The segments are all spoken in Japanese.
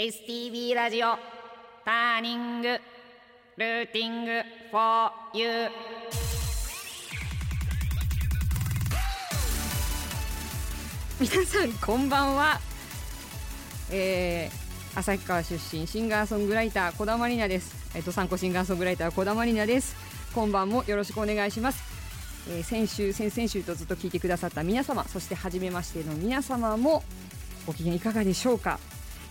STB ラジオターニングルーティング for you 皆さんこんばんは。えー、旭川出身シンガーソングライター小田まりなです。えっと参考シンガーソングライター小田まりなです。今晩もよろしくお願いします。えー、先週先々週とずっと聞いてくださった皆様そして初めましての皆様もご機嫌いかがでしょうか？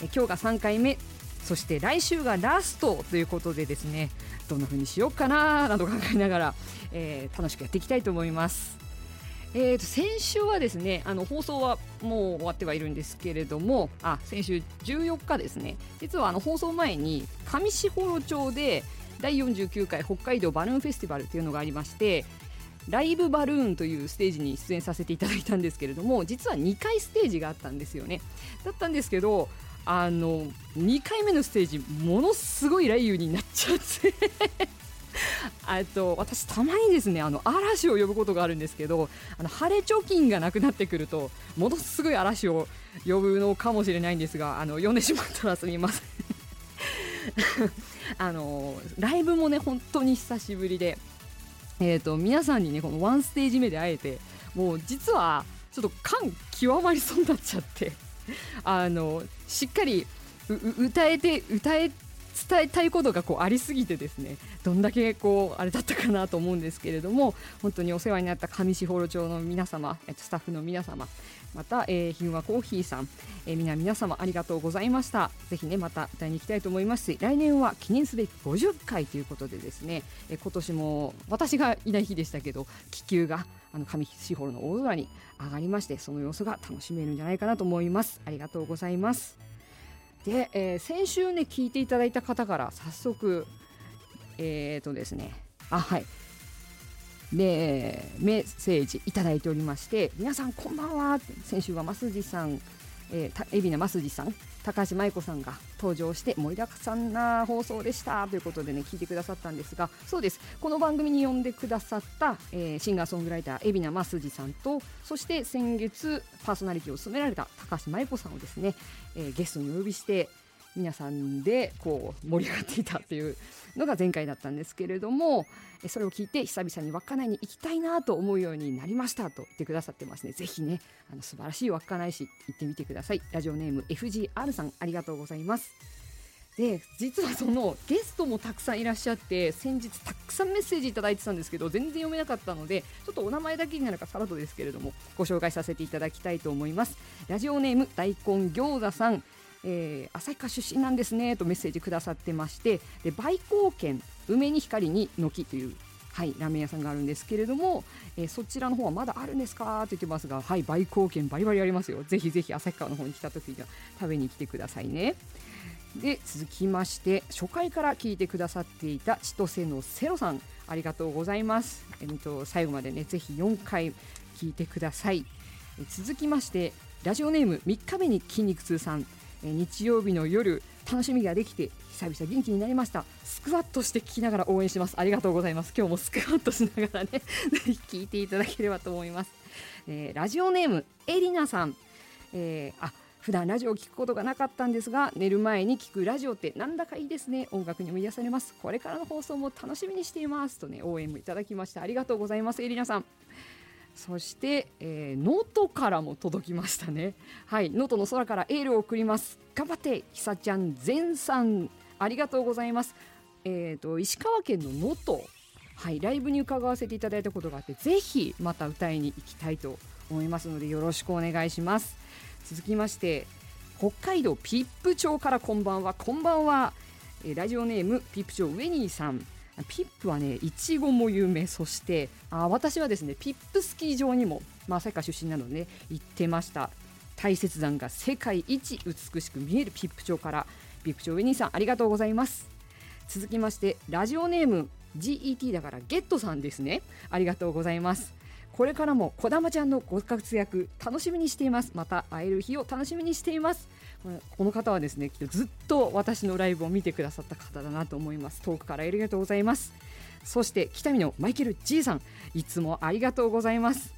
今日が3回目。そして来週がラストということでですねどんな風にしようかななど考えながら、えー、楽しくやっていきたいと思います。えーと、先週はですねあの放送はもう終わってはいるんですけれどもあ先週14日ですね。実はあの放送前に上士幌町で第49回北海道バルーンフェスティバルというのがありましてライブバルーンというステージに出演させていただいたんですけれども実は2回ステージがあったんですよね。だったんですけどあの2回目のステージものすごい雷雨になっちゃって。あと私たまにですねあの嵐を呼ぶことがあるんですけどあの晴れ貯金がなくなってくるとものすごい嵐を呼ぶのかもしれないんですがあの呼んでしまったらすみません。あのライブもね本当に久しぶりで、えーと、と皆さんにねこのワンステージ目で会えてもう実はちょっと感極まりそうになっちゃって。あのしっかり歌えて歌え伝えたいことがこうありすぎてですねどんだけこうあれだったかなと思うんですけれども本当にお世話になった上士幌町の皆様スタッフの皆様また、えー、ひんわコーヒーさん、えー、皆皆様ありがとうございました。ぜひねまた歌いに行きたいと思いますし来年は記念すべき50回ということでですね、えー、今年も私がいない日でしたけど気球があの上士幌の大空に上がりましてその様子が楽しめるんじゃないかなと思います。ありがとうございます。で、えー、先週ね聞いていただいた方から早速えっ、ー、とですねあはい。でメッセージいただいておりまして皆さんこんばんは。先週は増地さんえ、海老名増地さん高橋舞子さんが登場して盛りだくさんな放送でした。ということでね聞いてくださったんですがそうです。この番組に呼んでくださった、えー、シンガーソングライター海老名増地さんとそして先月パーソナリティを務められた高橋舞子さんをですね、えー、ゲストにお呼びして皆さんでこう盛り上がっていたっていうのが前回だったんですけれどもそれを聞いて久々に稚内に行きたいなと思うようになりましたと言ってくださってますね。ぜひねあの素晴らしい稚内市行ってみてください。ラジオネーム FGR さんありがとうございます。で実はそのゲストもたくさんいらっしゃって先日たくさんメッセージいただいてたんですけど全然読めなかったのでちょっとお名前だけになるかさらとですけれどもご紹介させていただきたいと思います。ラジオネーム大根餃子さん。えー、旭川出身なんですねとメッセージくださってましてで売光軒梅に光に軒というはい、ラーメン屋さんがあるんですけれども、えー、そちらの方はまだあるんですかと言ってますが、はい、売光軒バリバリありますよ。ぜひぜひ旭川の方に来た時には食べに来てくださいね。で、続きまして、初回から聞いてくださっていた千歳のセロさん、ありがとうございます。えー、と最後までね、ぜひ4回聞いてください。続きまして、ラジオネーム3日目に筋肉痛さん、日曜日の夜楽しみができて久々元気になりました。スクワットして聞きながら応援します。ありがとうございます。今日もスクワットしながらねぜひ 聞いていただければと思います、えー、ラジオネームエリナさん、えー、あ普段ラジオを聞くことがなかったんですが寝る前に聞くラジオってなんだかいいですね。音楽にも癒されます。これからの放送も楽しみにしています。とね応援もいただきました。ありがとうございますエリナさん。そして、えー、能登からも届きましたね。はい、能登の空からエールを送ります。頑張って、ひさちゃん、全さん、ありがとうございます。えっ、ー、と、石川県の能登、はい、ライブに伺わせていただいたことがあって、ぜひまた歌いに行きたいと思いますので、よろしくお願いします。続きまして、北海道ピップ町からこんばんは、こんばんは。えー、ラジオネームピップ町ウェニーさん。比布はねいちごも有名。そしてあ私はですねぴっぷスキー場にも、まあ、旭川出身なので、ね、行ってました。大雪山が世界一美しく見える比布町から比布町上兄さんありがとうございます。続きましてラジオネーム GET だからゲットさんですね。ありがとうございます。これからもこだまちゃんのご活躍楽しみにしています。また会える日を楽しみにしています。この方はですねずっと私のライブを見てくださった方だなと思います。遠くからありがとうございます。そして北見のマイケル G さんいつもありがとうございます。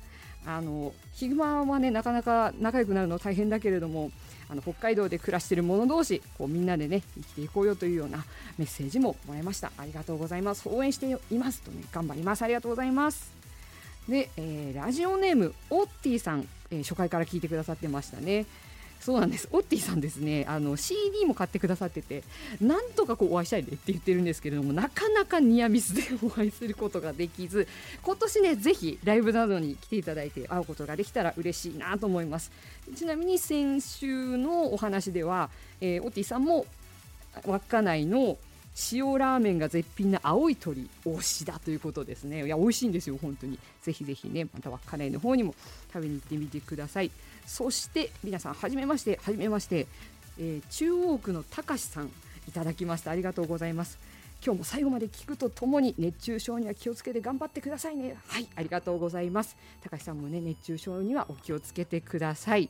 あのヒグマはねなかなか仲良くなるの大変だけれどもあの北海道で暮らしている者同士こうみんなでね生きていこうよというようなメッセージももらいました。ありがとうございます。応援していますとね頑張ります。ありがとうございます。で、えー、ラジオネームオッティさん、えー、初回から聞いてくださってましたね。そうなんです。オッティさんですね。あの CD も買ってくださっててなんとかこうお会いしたいでって言ってるんですけれどもなかなかニアミスでお会いすることができず今年ねぜひライブなどに来ていただいて会うことができたら嬉しいなと思います。ちなみに先週のお話では、えー、オッティさんも稚内の塩ラーメンが絶品な青い鳥推しだということですね。いや美味しいんですよ本当に。ぜひぜひねまた稚内の方にも食べに行ってみてください。そして皆さんはじめましてはじめまして、えー、中央区のたかしさんいただきました。ありがとうございます。今日も最後まで聞くとともに熱中症には気をつけて頑張ってくださいね。はいありがとうございます。高橋さんもね熱中症にはお気をつけてください。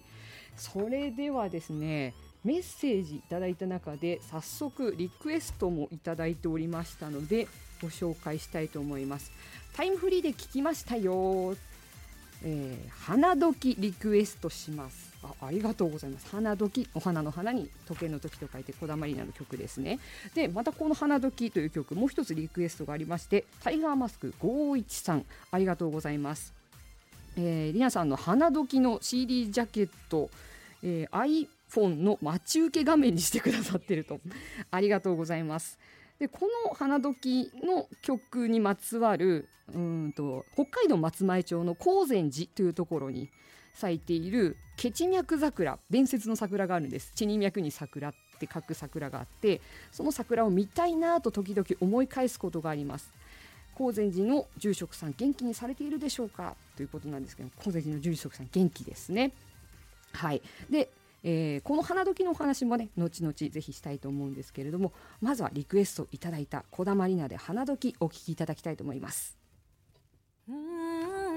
それではですねメッセージいただいた中で早速リクエストもいただいておりましたのでご紹介したいと思います。タイムフリーで聞きましたよ、えー、花時リクエストします。あありがとうございます。花時お花の花に時計の時と書いてこだまりなの曲ですね。でまたこの花時という曲もう一つリクエストがありましてタイガーマスク51さんありがとうございます。えー、リナさんの花時の CD ジャケット、えー、フォンの待ち受け画面にしてくださってると。ありがとうございます。でこの花時の曲にまつわるうんと北海道松前町の高善寺というところに咲いているケチ脈桜伝説の桜があるんです。地に脈に桜って書く桜があってその桜を見たいなと時々思い返すことがあります。高善寺の住職さん元気にされているでしょうか？ということなんですけど高善寺の住職さん元気ですね。はい。でえー、この花時のお話もね後々ぜひしたいと思うんですけれどもまずはリクエストいただいたこだまりなで花時お聴きいただきたいと思います。8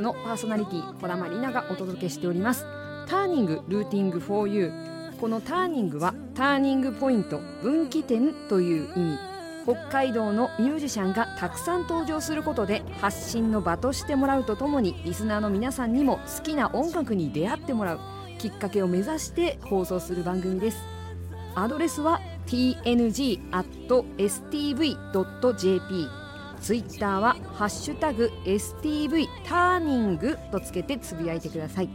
のパーソナリティ児玉里奈がお届けしております。ターニングルーティング for you このターニングはターニングポイント分岐点という意味。北海道のミュージシャンがたくさん登場することで発信の場としてもらうとともにリスナーの皆さんにも好きな音楽に出会ってもらうきっかけを目指して放送する番組です。アドレスは tng.stv.jp ツイッターは「ハッシュタグ #stv ターニング」とつけてつぶやいてください。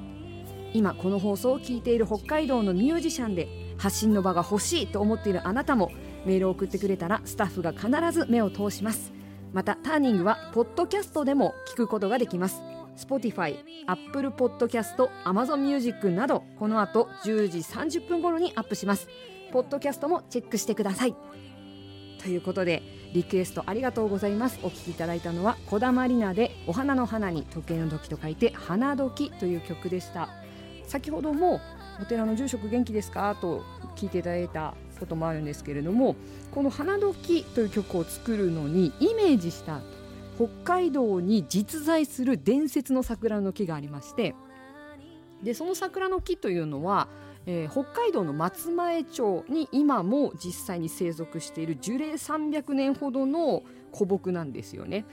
今この放送を聞いている北海道のミュージシャンで発信の場が欲しいと思っているあなたもメールを送ってくれたらスタッフが必ず目を通します。またターニングはポッドキャストでも聞くことができます。Spotify、Apple Podcast、Amazon Music などこの後10時30分頃にアップします。ポッドキャストもチェックしてください。ということでリクエストありがとうございます。お聴きいただいたのは小玉里奈でお花の花に時計の時と書いて花時という曲でした。先ほどもお寺の住職元気ですか？と聞いていただいたこともあるんですけれどもこの「花時」という曲を作るのにイメージした北海道に実在する伝説の桜の木がありましてでその桜の木というのは、えー、北海道の松前町に今も実際に生息している樹齢300年ほどの古木なんですよね。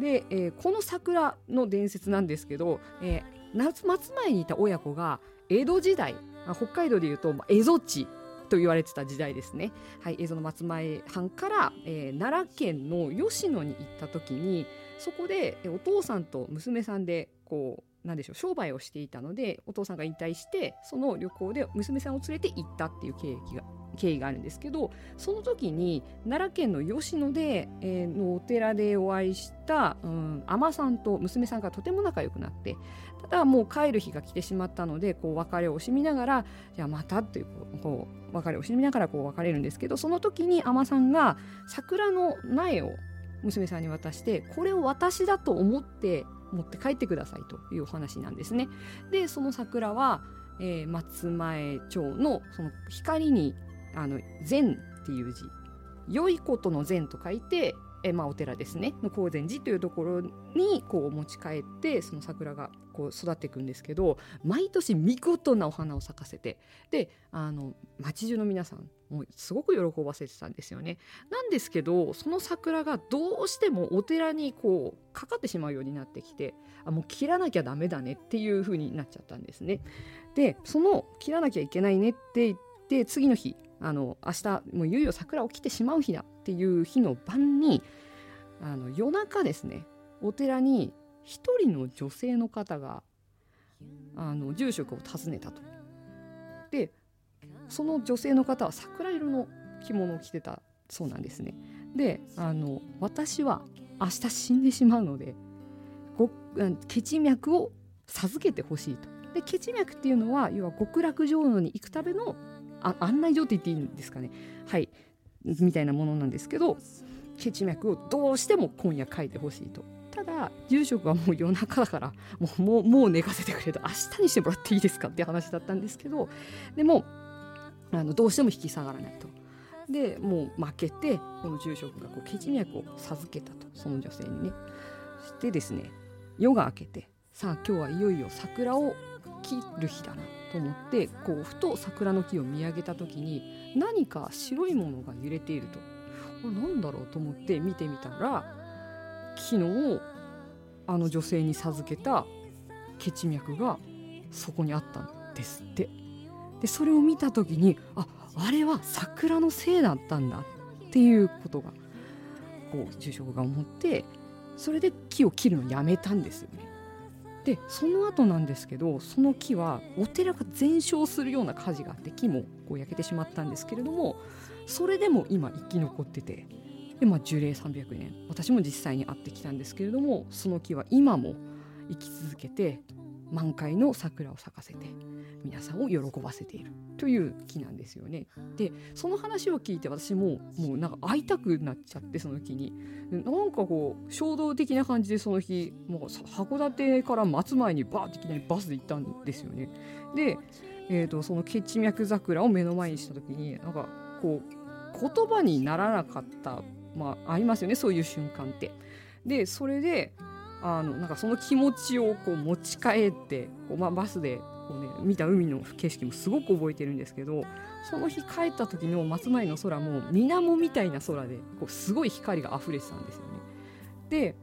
で、えー、この桜の伝説なんですけど、えー、松前にいた親子が江戸時代北海道でいうと蝦夷地と言われてた時代ですね、はい、蝦夷の松前藩から、えー、奈良県の吉野に行った時にそこでお父さんと娘さんでこうなんでしょう商売をしていたのでお父さんが引退してその旅行で娘さんを連れて行ったっていう経緯が経緯があるんですけどその時に奈良県の吉野で、えー、のお寺でお会いした、うん、さんと娘さんがとても仲良くなってただもう帰る日が来てしまったのでこう別れを惜しみながらじゃあまたっていうこう別れを惜しみながらこう別れるんですけどその時に海さんが桜の苗を娘さんに渡してこれを私だと思って持って帰ってくださいというお話なんですね。でその桜は、えー、松前町のその光にあの善っていう字良いことの善と書いてえまあ、お寺ですねの高善寺というところにこう持ち帰ってその桜がこう育っていくんですけど毎年見事なお花を咲かせてであの町中の皆さんもすごく喜ばせてたんですよね。なんですけどその桜がどうしてもお寺にこうかかってしまうようになってきてあもう切らなきゃダメだねっていう風になっちゃったんですね。でその切らなきゃいけないねって言って次の日あの明日もういよいよ桜起きてしまう日だっていう日の晩にあの夜中ですねお寺に一人の女性の方があの住職を訪ねたと。でその女性の方は桜色の着物を着てたそうなんですね。であの私は明日死んでしまうのでご血脈を授けてほしいと。で血脈っていうのは要は極楽浄土に行くためのあ案内状って言っていいんですかねはいみたいなものなんですけど血脈をどうしても今夜書いてほしいとただ住職はもう夜中だからもうもうもう寝かせてくれと明日にしてもらっていいですかって話だったんですけどでもあのどうしても引き下がらないと。でもう負けてこの住職がこう血脈を授けたとその女性にね。そしてですね夜が明けてさあ今日はいよいよ桜を切る日だなと思ってこうふと桜の木を見上げた時に何か白いものが揺れているとこれなんだろうと思って見てみたら昨日あの女性に授けた血脈がそこにあったんですってでそれを見た時にああれは桜のせいだったんだっていうことがこう住職が思ってそれで木を切るのをやめたんですよね。でその後なんですけどその木はお寺が全焼するような火事があって木もこう焼けてしまったんですけれどもそれでも今生き残っててで、まあ、樹齢300年私も実際に会ってきたんですけれどもその木は今も生き続けて満開の桜を咲かせて皆さんを喜ばせているという木なんですよね。でその話を聞いて私ももうなんか会いたくなっちゃってその木になんかこう衝動的な感じでその日もう函館から松前にバーっていきなりバスで行ったんですよね。で、えーと、その血脈桜を目の前にした時になんかこう言葉にならなかったまあありますよねそういう瞬間って。でそれであのなんかその気持ちをこう持ち帰ってこう、まあ、バスでこう、ね、見た海の景色もすごく覚えてるんですけどその日帰った時の松前の空も水面みたいな空でこうすごい光が溢れてたんですよね。で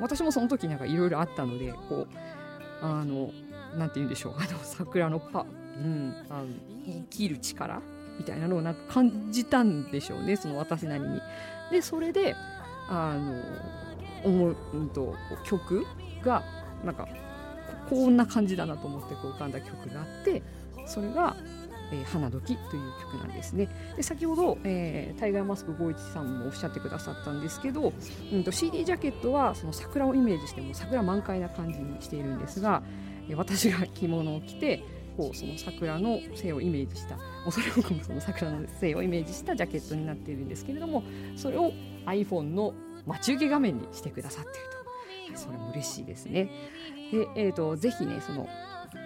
私もその時なんかいろいろあったのでこうあのなんて言うんでしょうあの桜のパ、うん、あの生きる力みたいなのをなんか感じたんでしょうねその私なりに。でそれであの思う、うんと、曲がなんかこんな感じだなと思ってこう浮かんだ曲があってそれが「えー、花時」という曲なんですね。で先ほど、えー、タイガーマスク51さんもおっしゃってくださったんですけど、うんと、CD ジャケットはその桜をイメージしても桜満開な感じにしているんですが、えー、私が着物を着てこうその桜の性をイメージした恐れ多くもその桜の性をイメージしたジャケットになっているんですけれどもそれを iPhone の待ち受け画面にしてくださっていると、それも嬉しいですね。で、えーと、ぜひねその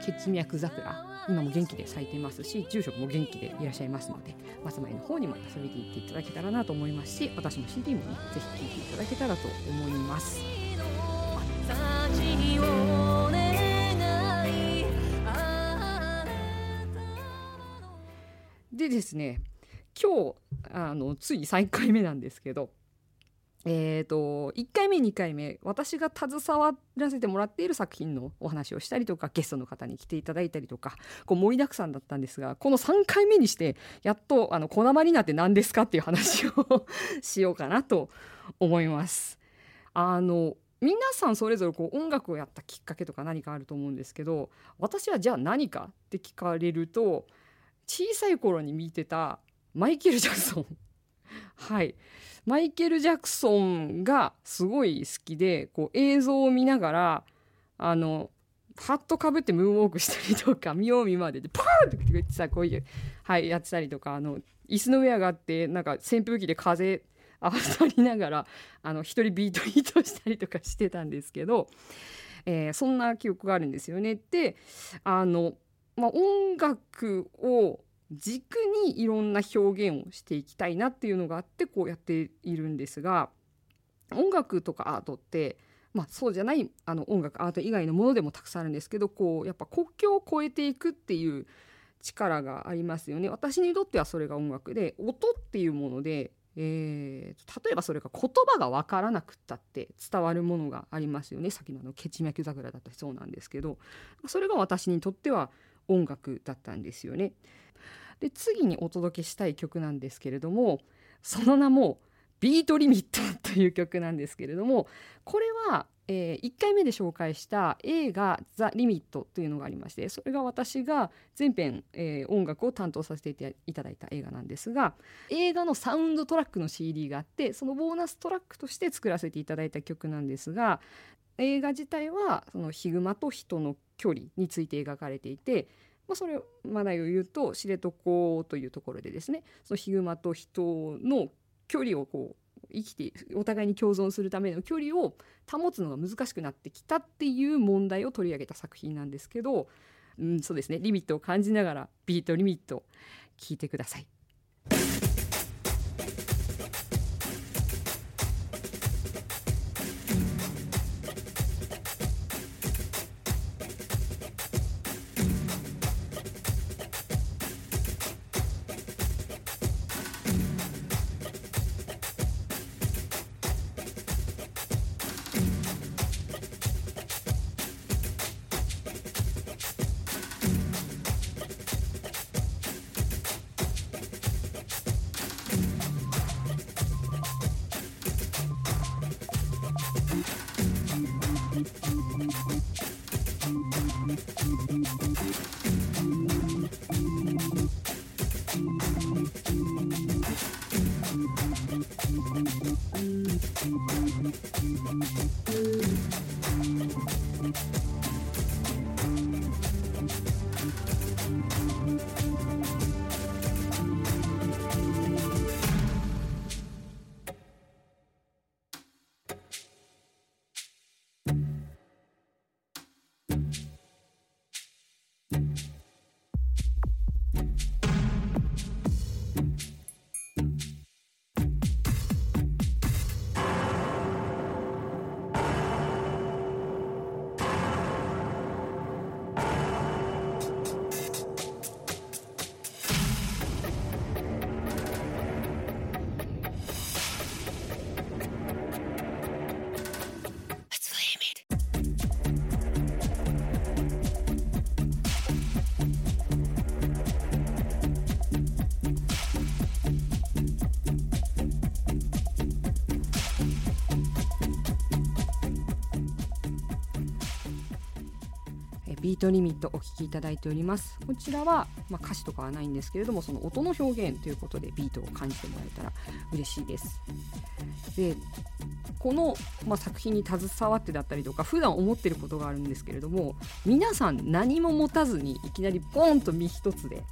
血脈桜今も元気で咲いていますし住職も元気でいらっしゃいますので松前の方にも遊びに行っていただけたらなと思いますし私の CD もねぜひ聴いていただけたらと思います。でですね今日あのつい3回目なんですけどえーと、1回目2回目私が携わらせてもらっている作品のお話をしたりとかゲストの方に来ていただいたりとかこう盛りだくさんだったんですがこの3回目にしてやっとあの「こだまりなって何ですか?」っていう話をしようかなと思います。あの皆さんそれぞれこう音楽をやったきっかけとか何かあると思うんですけど私はじゃあ何かって聞かれると小さい頃に見てたマイケル・ジャクソンはいマイケル・ジャクソンがすごい好きでこう映像を見ながらあのハットかぶってムーンウォークしたりとか 見よう見まででパーンって言ってさこういう、はい、やってたりとかあの椅子の上上がってなんか扇風機で風当たりながらあの一人ビートヒートしたりとかしてたんですけど、えー、そんな記憶があるんですよね。であの、まあ、音楽を軸にいろんな表現をしていきたいなっていうのがあってこうやっているんですが音楽とかアートってまあ、そうじゃないあの音楽アート以外のものでもたくさんあるんですけどこうやっぱ国境を越えていくっていう力がありますよね。私にとってはそれが音楽で音っていうもので、えー、例えばそれが言葉が分からなくったって伝わるものがありますよね。さっきのあの「血脈桜」だったりそうなんですけどそれが私にとっては音楽だったんですよね。で次にお届けしたい曲なんですけれどもその名も「ビートリミット」という曲なんですけれどもこれは、えー、1回目で紹介した映画「ザ・リミット」というのがありましてそれが私が全編、えー、音楽を担当させていただいた映画なんですが映画のサウンドトラックの CD があってそのボーナストラックとして作らせていただいた曲なんですが映画自体はそのヒグマと人の距離について描かれていてまあ、それをマナイを言うと知床というところでですねそのヒグマと人の距離をこう生きてお互いに共存するための距離を保つのが難しくなってきたっていう問題を取り上げた作品なんですけど、うん、そうですねリミットを感じながらビートリミット聞いてください。ビートリミットお聴きいただいております。こちらは、まあ、歌詞とかはないんですけれどもその音の表現ということでビートを感じてもらえたら嬉しいです。でこの、まあ、作品に携わってだったりとか普段思ってることがあるんですけれども皆さん何も持たずにいきなりボンと身一つで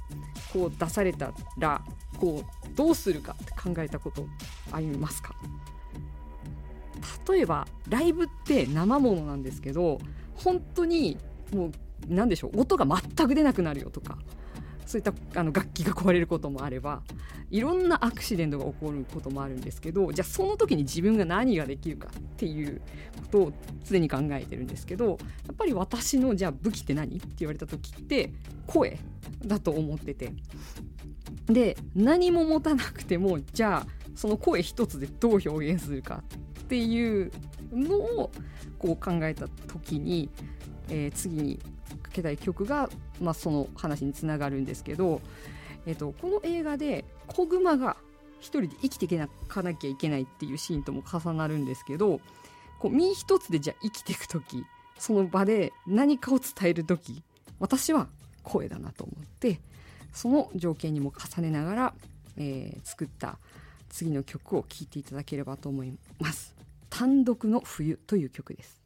こう出されたらこうどうするかって考えたことありますか？例えばライブって生ものなんですけど本当にもう何でしょう音が全く出なくなるよとかそういったあの楽器が壊れることもあればいろんなアクシデントが起こることもあるんですけどじゃあその時に自分が何ができるかっていうことを常に考えてるんですけどやっぱり私のじゃあ武器って何って言われた時って声だと思ってて。で何も持たなくてもじゃあその声一つでどう表現するかっていうのをこう考えた時に、えー、次にけたい曲が、まあ、その話につながるんですけど、えーと、この映画で子グマが一人で生きていかなきゃいけないっていうシーンとも重なるんですけどこう身一つでじゃあ生きていく時その場で何かを伝える時私は声だなと思ってその条件にも重ねながら、えー、作った次の曲を聴いていただければと思います。単独の冬という曲です。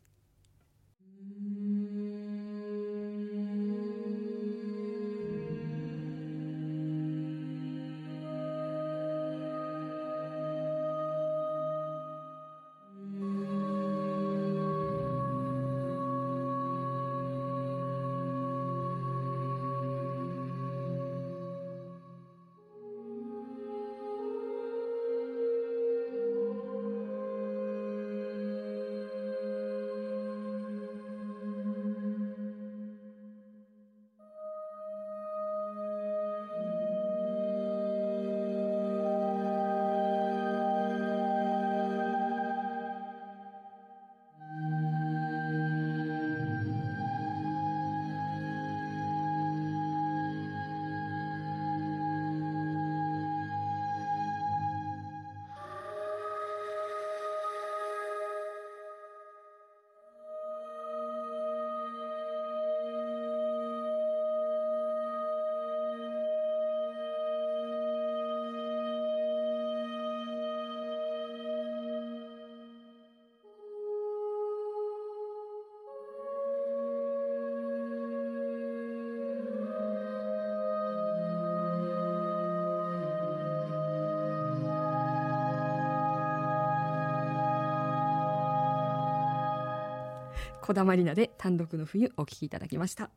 こだまりなで単独の冬お聞きいただきました。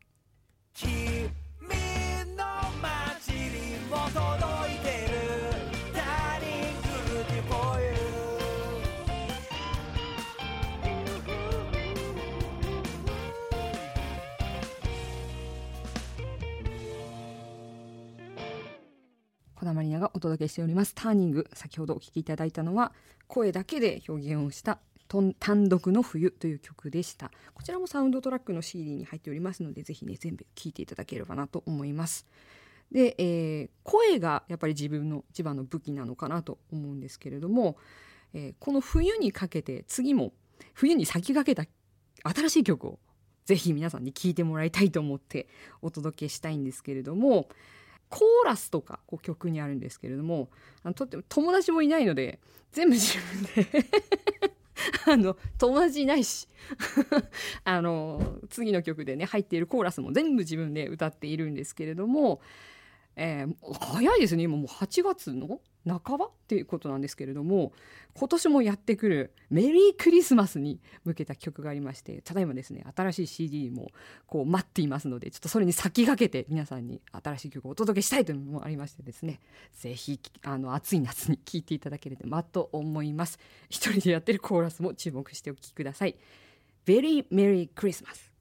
君の街にも届いてる。ダーリングティフォーこだまりながお届けしております。ターニング。先ほどお聞きいただいたのは声だけで表現をした単独の冬という曲でした。こちらもサウンドトラックの CD に入っておりますのでぜひね全部聴いていただければなと思います。で、えー、声がやっぱり自分の一番の武器なのかなと思うんですけれども、えー、この冬にかけて次も冬に先駆けた新しい曲をぜひ皆さんに聴いてもらいたいと思ってお届けしたいんですけれどもコーラスとかこう曲にあるんですけれどもあのとっても友達もいないので全部自分で あの友達いないし。あの次の曲でね入っているコーラスも全部自分で歌っているんですけれども、えー、早いですね。今もう8月の半ばっていうことなんですけれども今年もやってくるメリークリスマスに向けた曲がありましてただいまですね新しい CD もこう待っていますのでちょっとそれに先駆けて皆さんに新しい曲をお届けしたいというのもありましてですねぜひあの暑い夏に聴いていただければと思います。一人でやってるコーラスも注目してお聴きください。Very Merry Christmas!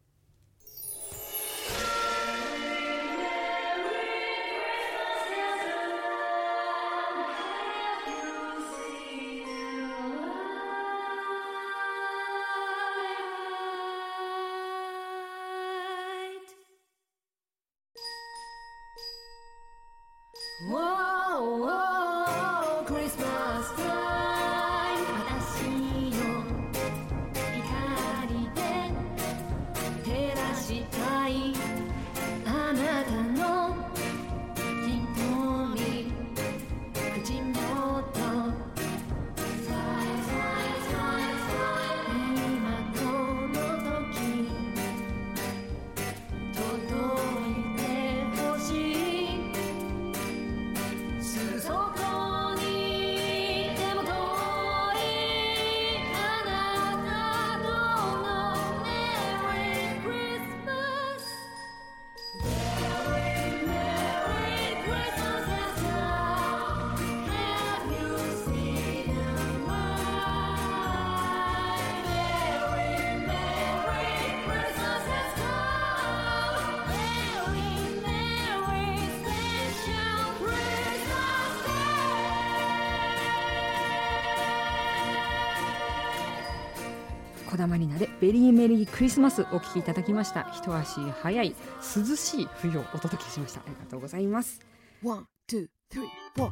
こだまりなで Very Merry Christmas お聞きいただきました。一足早い涼しい冬をお届けしました。ありがとうございます。 one, two, three, four。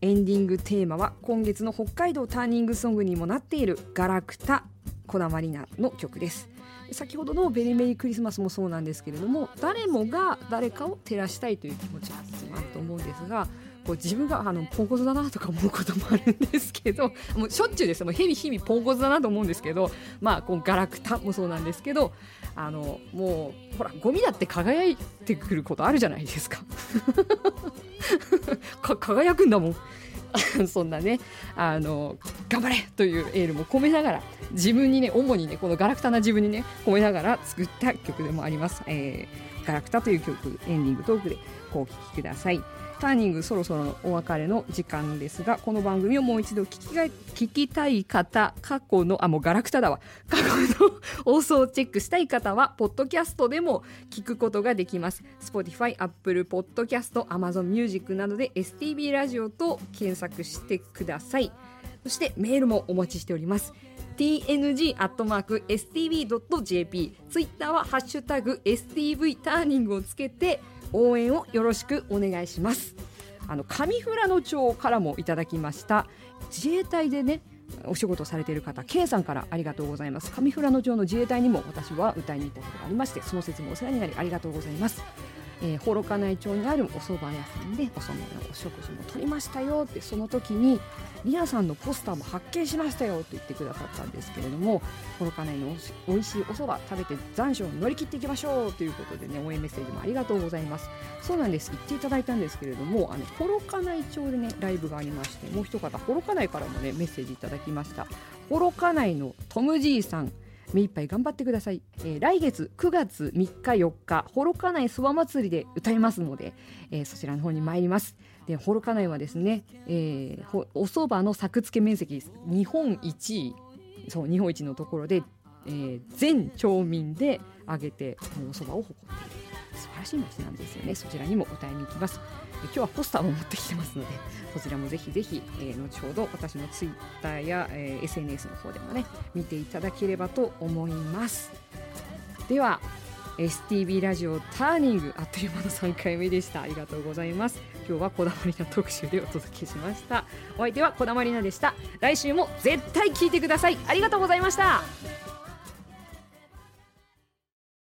エンディングテーマは今月の北海道 TURNING ソングにもなっているガラクタこだまりなの曲です。先ほどの Very Merry Christmas もそうなんですけれども誰もが誰かを照らしたいという気持ちがあると思うんですがこう自分があのポンコツだなとか思うこともあるんですけど もうしょっちゅうです。もう日々日々ポンコツだなと思うんですけどまあこうガラクタもそうなんですけどあのもうほらゴミだって輝いてくることあるじゃないですか。か輝くんだもん。そんなねあの頑張れというエールも込めながら自分にね主にねこのガラクタな自分にね込めながら作った曲でもあります、えー、ガラクタという曲エンディングトークでお聴きください。ターニングそろそろお別れの時間ですがこの番組をもう一度聞きが聞きたい方過去のあもうガラクタだわ。過去の放送をチェックしたい方はポッドキャストでも聞くことができます。Spotify、Apple Podcast、Amazon Music などで STB ラジオと検索してください。そしてメールもお待ちしております。Tng アットマーク stv.jp ツイッターはハッシュタグ STV ターニングをつけて応援をよろしくお願いします。あの上富良野町からもいただきました。自衛隊でねお仕事されている方 K さんからありがとうございます。上富良野町の自衛隊にも私は歌いに行ったことがありましてその説もお世話になりありがとうございます。えー、幌加内町にあるお蕎麦屋さんでお染めのお食事も取りましたよってその時にリアさんのポスターも発見しましたよと言ってくださったんですけれども幌加内のおいしいお蕎麦食べて残暑を乗り切っていきましょうということでね応援メッセージもありがとうございます。そうなんです。言っていただいたんですけれどもあの幌加内町でねライブがありましてもう一方幌加内からもねメッセージいただきました。幌加内のトムじいさん。目いっぱい頑張ってください、えー、来月9月3日4日幌加内そば祭りで歌いますので、えー、そちらの方に参ります。で幌加内はですね、えー、お蕎麦の作付け面積日本一位そう日本一のところで、えー、全町民で挙げてお蕎麦を誇っている。素晴らしい街なんですよね。そちらにも歌いに行きます。今日はポスターも持ってきてますのでそちらもぜひぜひ、えー、後ほど私のツイッターや、えー、SNS の方でもね見ていただければと思います。では STB ラジオターニングあっという間の3回目でした。ありがとうございます。今日はこだわりな特集でお届けしました。お相手はこだわりなでした。来週も絶対聞いてください。ありがとうございました。